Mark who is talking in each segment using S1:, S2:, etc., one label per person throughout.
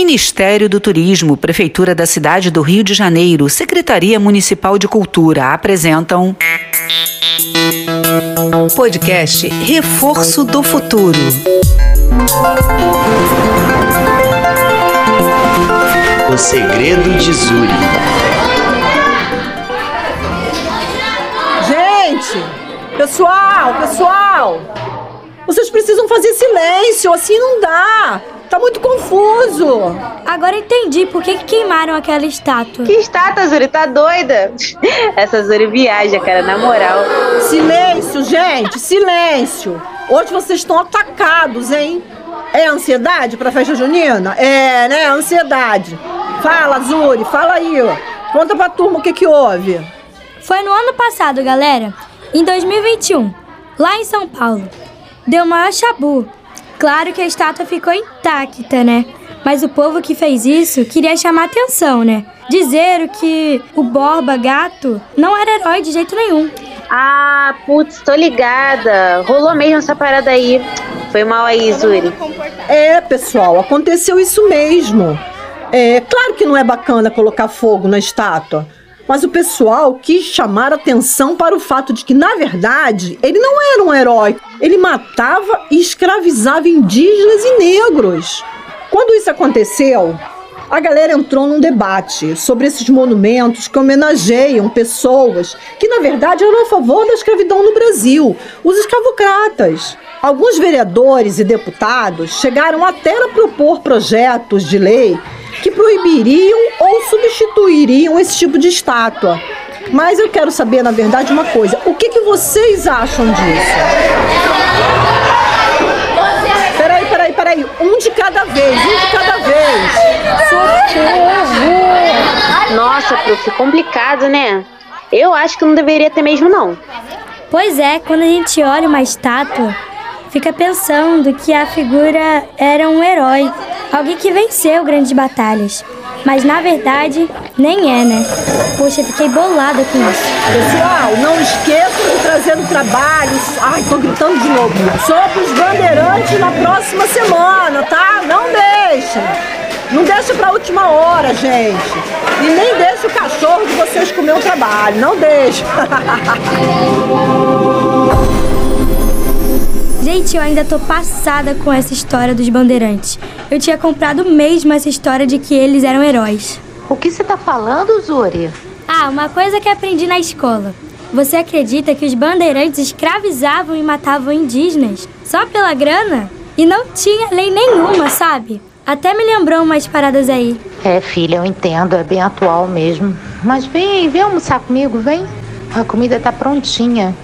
S1: Ministério do Turismo, Prefeitura da cidade do Rio de Janeiro, Secretaria Municipal de Cultura apresentam. Podcast Reforço do Futuro.
S2: O segredo de Zuri.
S3: Gente, pessoal, pessoal, vocês precisam fazer silêncio, assim não dá. Tá muito confuso.
S4: Agora entendi por que, que queimaram aquela estátua.
S5: Que estátua, Zuri? Tá doida? Essa Zuri viaja, cara, na moral.
S3: Silêncio, gente, silêncio. Hoje vocês estão atacados, hein? É ansiedade pra festa junina? É, né? Ansiedade. Fala, Zuri, fala aí. ó. Conta pra turma o que que houve.
S4: Foi no ano passado, galera. Em 2021, lá em São Paulo. Deu maior chabu. Claro que a estátua ficou intacta, né? Mas o povo que fez isso queria chamar atenção, né? Dizer que o Borba Gato não era herói de jeito nenhum.
S5: Ah, putz, tô ligada. Rolou mesmo essa parada aí. Foi mal aí, Zuri.
S3: É, pessoal, aconteceu isso mesmo. É claro que não é bacana colocar fogo na estátua, mas o pessoal quis chamar atenção para o fato de que, na verdade, ele não era um herói. Ele matava e escravizava indígenas e negros. Quando isso aconteceu, a galera entrou num debate sobre esses monumentos que homenageiam pessoas que, na verdade, eram a favor da escravidão no Brasil, os escravocratas. Alguns vereadores e deputados chegaram até a propor projetos de lei que proibiriam ou substituiriam esse tipo de estátua. Mas eu quero saber, na verdade, uma coisa: o que, que vocês acham disso? Peraí, peraí, peraí. Um de cada vez, um de cada vez. Socorro!
S5: Nossa, prof, complicado, né? Eu acho que não deveria ter mesmo, não.
S4: Pois é, quando a gente olha uma estátua, fica pensando que a figura era um herói, alguém que venceu grandes batalhas. Mas na verdade, nem é, né? Poxa, fiquei bolada com isso.
S3: Pessoal, não esqueçam de trazer no trabalho. Ai, tô gritando de novo. Sobre os bandeirantes na próxima semana, tá? Não deixa. Não deixa pra última hora, gente. E nem deixa o cachorro de vocês comer o trabalho. Não deixa.
S4: Gente, eu ainda tô passada com essa história dos bandeirantes. Eu tinha comprado mesmo essa história de que eles eram heróis.
S6: O que você tá falando, Zuri?
S4: Ah, uma coisa que aprendi na escola. Você acredita que os bandeirantes escravizavam e matavam indígenas só pela grana? E não tinha lei nenhuma, sabe? Até me lembrou umas paradas aí.
S6: É, filha, eu entendo, é bem atual mesmo. Mas vem, vem almoçar comigo, vem. A comida tá prontinha.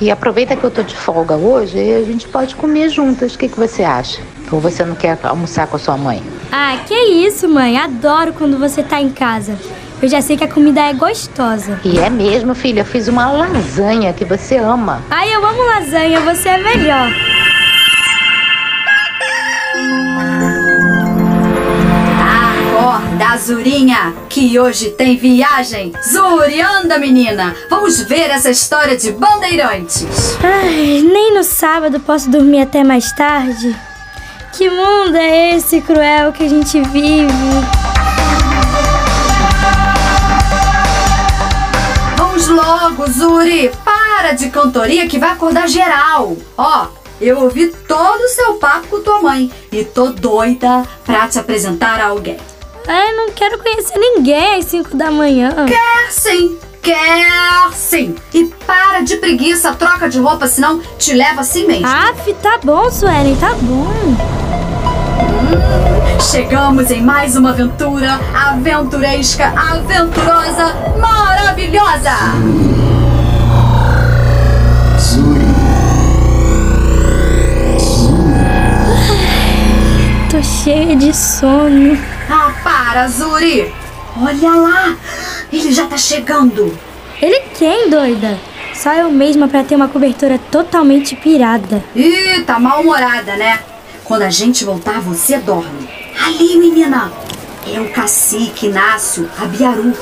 S6: E aproveita que eu tô de folga hoje e a gente pode comer juntas. O que, que você acha? Ou você não quer almoçar com a sua mãe?
S4: Ah, que isso, mãe. Adoro quando você tá em casa. Eu já sei que a comida é gostosa.
S6: E é mesmo, filha. Eu fiz uma lasanha que você ama.
S4: Ai, eu amo lasanha, você é melhor.
S7: Acorda, Zurinha, que hoje tem viagem. Zuri, anda, menina. Vamos ver essa história de bandeirantes.
S4: Ai, nem no sábado posso dormir até mais tarde. Que mundo é esse cruel que a gente vive?
S7: Vamos logo, Zuri. Para de cantoria que vai acordar geral. Ó, eu ouvi todo o seu papo com tua mãe e tô doida pra te apresentar a alguém.
S4: Ai, não quero conhecer ninguém às 5 da manhã.
S7: Quer sim, quer sim. E para de preguiça, troca de roupa, senão te leva assim mesmo.
S4: Aff, tá bom, Suelen, tá bom.
S7: Chegamos em mais uma aventura aventuresca, aventurosa, maravilhosa.
S4: Tô cheia de sono.
S7: Para, Zuri. Olha lá, ele já tá chegando.
S4: Ele quem, doida? Só eu mesma pra ter uma cobertura totalmente pirada.
S7: Ih, tá mal-humorada, né? Quando a gente voltar, você dorme. Ali, menina. É o cacique Inácio Abiaru.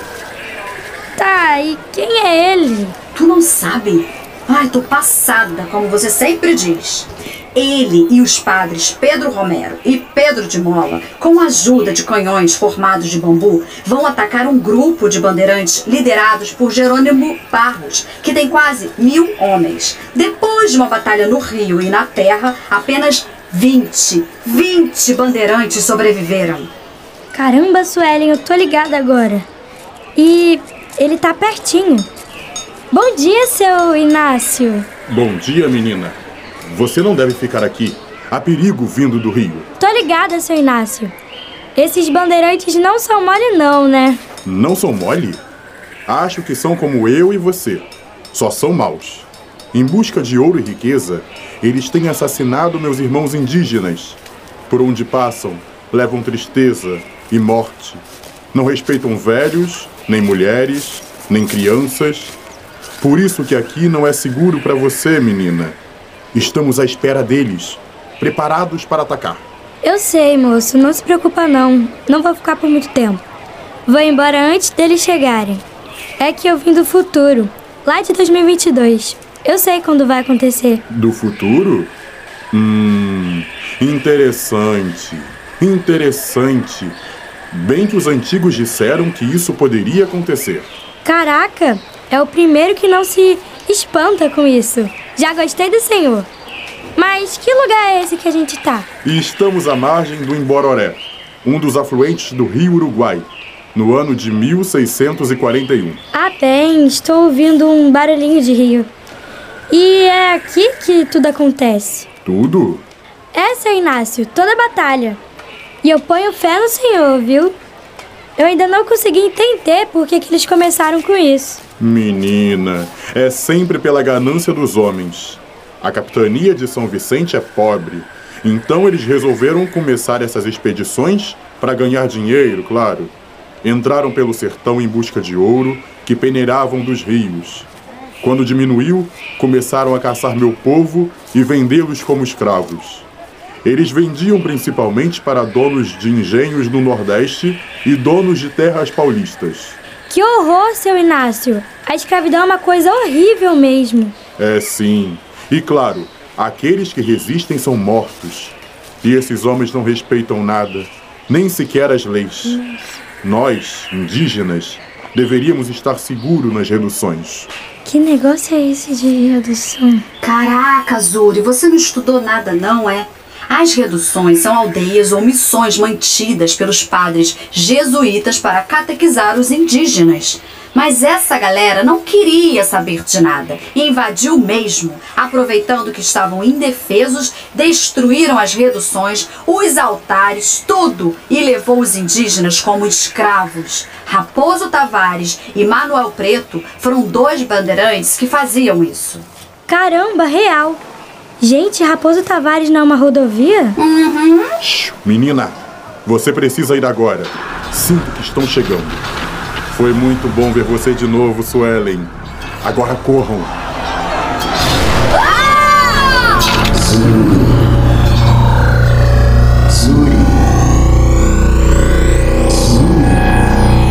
S4: Tá, e quem é ele?
S7: Tu não sabe? Ai, tô passada, como você sempre diz. Ele e os padres Pedro Romero e Pedro de Mola, com a ajuda de canhões formados de bambu, vão atacar um grupo de bandeirantes liderados por Jerônimo Barros, que tem quase mil homens. Depois de uma batalha no rio e na terra, apenas 20, 20 bandeirantes sobreviveram.
S4: Caramba, Suelen, eu tô ligada agora. E ele tá pertinho. Bom dia, seu Inácio.
S8: Bom dia, menina. Você não deve ficar aqui. Há perigo vindo do rio.
S4: Tô ligada, seu Inácio. Esses bandeirantes não são mole, não, né?
S8: Não são mole? Acho que são como eu e você. Só são maus. Em busca de ouro e riqueza, eles têm assassinado meus irmãos indígenas. Por onde passam, levam tristeza e morte. Não respeitam velhos, nem mulheres, nem crianças. Por isso que aqui não é seguro para você, menina. Estamos à espera deles, preparados para atacar.
S4: Eu sei, moço, não se preocupa não. Não vou ficar por muito tempo. Vou embora antes deles chegarem. É que eu vim do futuro, lá de 2022. Eu sei quando vai acontecer.
S8: Do futuro? Hum, interessante. Interessante. Bem que os antigos disseram que isso poderia acontecer.
S4: Caraca, é o primeiro que não se espanta com isso. Já gostei do senhor. Mas que lugar é esse que a gente tá?
S8: Estamos à margem do Imbororé, um dos afluentes do rio Uruguai, no ano de 1641.
S4: Ah, bem, estou ouvindo um barulhinho de rio. E é aqui que tudo acontece.
S8: Tudo?
S4: É, seu Inácio, toda batalha. E eu ponho fé no senhor, viu? Eu ainda não consegui entender por que, que eles começaram com isso.
S8: Menina, é sempre pela ganância dos homens. A capitania de São Vicente é pobre, então eles resolveram começar essas expedições para ganhar dinheiro, claro. Entraram pelo sertão em busca de ouro que peneiravam dos rios. Quando diminuiu, começaram a caçar meu povo e vendê-los como escravos. Eles vendiam principalmente para donos de engenhos no Nordeste e donos de terras paulistas.
S4: Que horror, seu Inácio! A escravidão é uma coisa horrível mesmo.
S8: É sim. E claro, aqueles que resistem são mortos. E esses homens não respeitam nada, nem sequer as leis. Nós, indígenas, deveríamos estar seguros nas reduções.
S4: Que negócio é esse de redução?
S7: Caraca, Zuri, você não estudou nada, não é? As reduções são aldeias ou missões mantidas pelos padres jesuítas para catequizar os indígenas. Mas essa galera não queria saber de nada e invadiu mesmo. Aproveitando que estavam indefesos, destruíram as reduções, os altares, tudo e levou os indígenas como escravos. Raposo Tavares e Manuel Preto foram dois bandeirantes que faziam isso.
S4: Caramba, real! Gente, Raposo Tavares não é uma rodovia?
S7: Uhum.
S8: Menina, você precisa ir agora. Sinto que estão chegando. Foi muito bom ver você de novo, Suelen. Agora corram.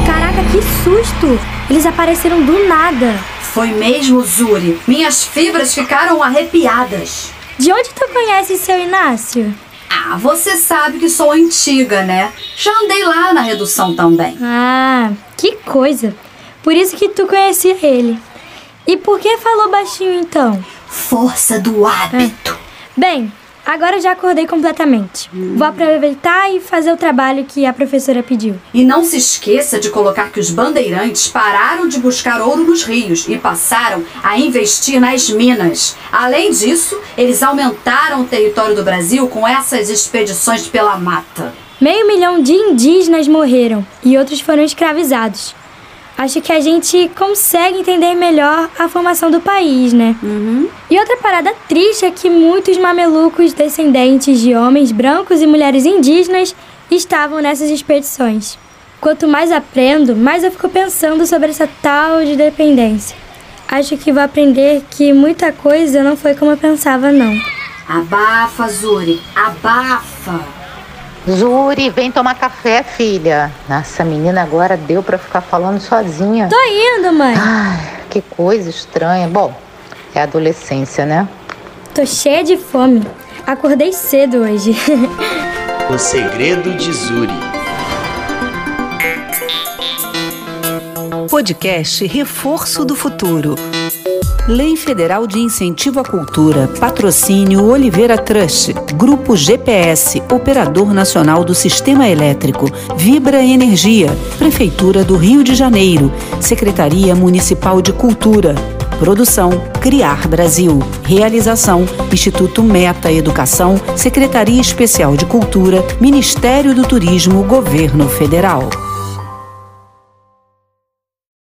S4: Caraca, que susto! Eles apareceram do nada.
S7: Foi mesmo, Zuri. Minhas fibras ficaram arrepiadas.
S4: De onde tu conhece seu Inácio?
S7: Ah, você sabe que sou antiga, né? Já andei lá na redução também.
S4: Ah, que coisa. Por isso que tu conhecia ele. E por que falou baixinho então?
S7: Força do hábito.
S4: Bem, agora já acordei completamente. Vou aproveitar e fazer o trabalho que a professora pediu.
S7: E não se esqueça de colocar que os bandeirantes pararam de buscar ouro nos rios e passaram a investir nas minas. Além disso, eles aumentaram o território do Brasil com essas expedições pela mata.
S4: Meio milhão de indígenas morreram e outros foram escravizados. Acho que a gente consegue entender melhor a formação do país, né? E outra parada triste é que muitos mamelucos descendentes de homens brancos e mulheres indígenas estavam nessas expedições. Quanto mais aprendo, mais eu fico pensando sobre essa tal de dependência. Acho que vou aprender que muita coisa não foi como eu pensava, não.
S7: Abafa, Zuri, abafa.
S6: Zuri, vem tomar café, filha. Nossa, menina agora deu pra ficar falando sozinha.
S4: Tô indo, mãe.
S6: Ai, que coisa estranha. Bom, é adolescência, né?
S4: Tô cheia de fome. Acordei cedo hoje.
S2: o segredo de Zuri.
S1: Podcast Reforço do Futuro. Lei Federal de Incentivo à Cultura, Patrocínio Oliveira Trust, Grupo GPS, Operador Nacional do Sistema Elétrico, Vibra Energia, Prefeitura do Rio de Janeiro, Secretaria Municipal de Cultura. Produção Criar Brasil. Realização Instituto Meta Educação, Secretaria Especial de Cultura, Ministério do Turismo, Governo Federal.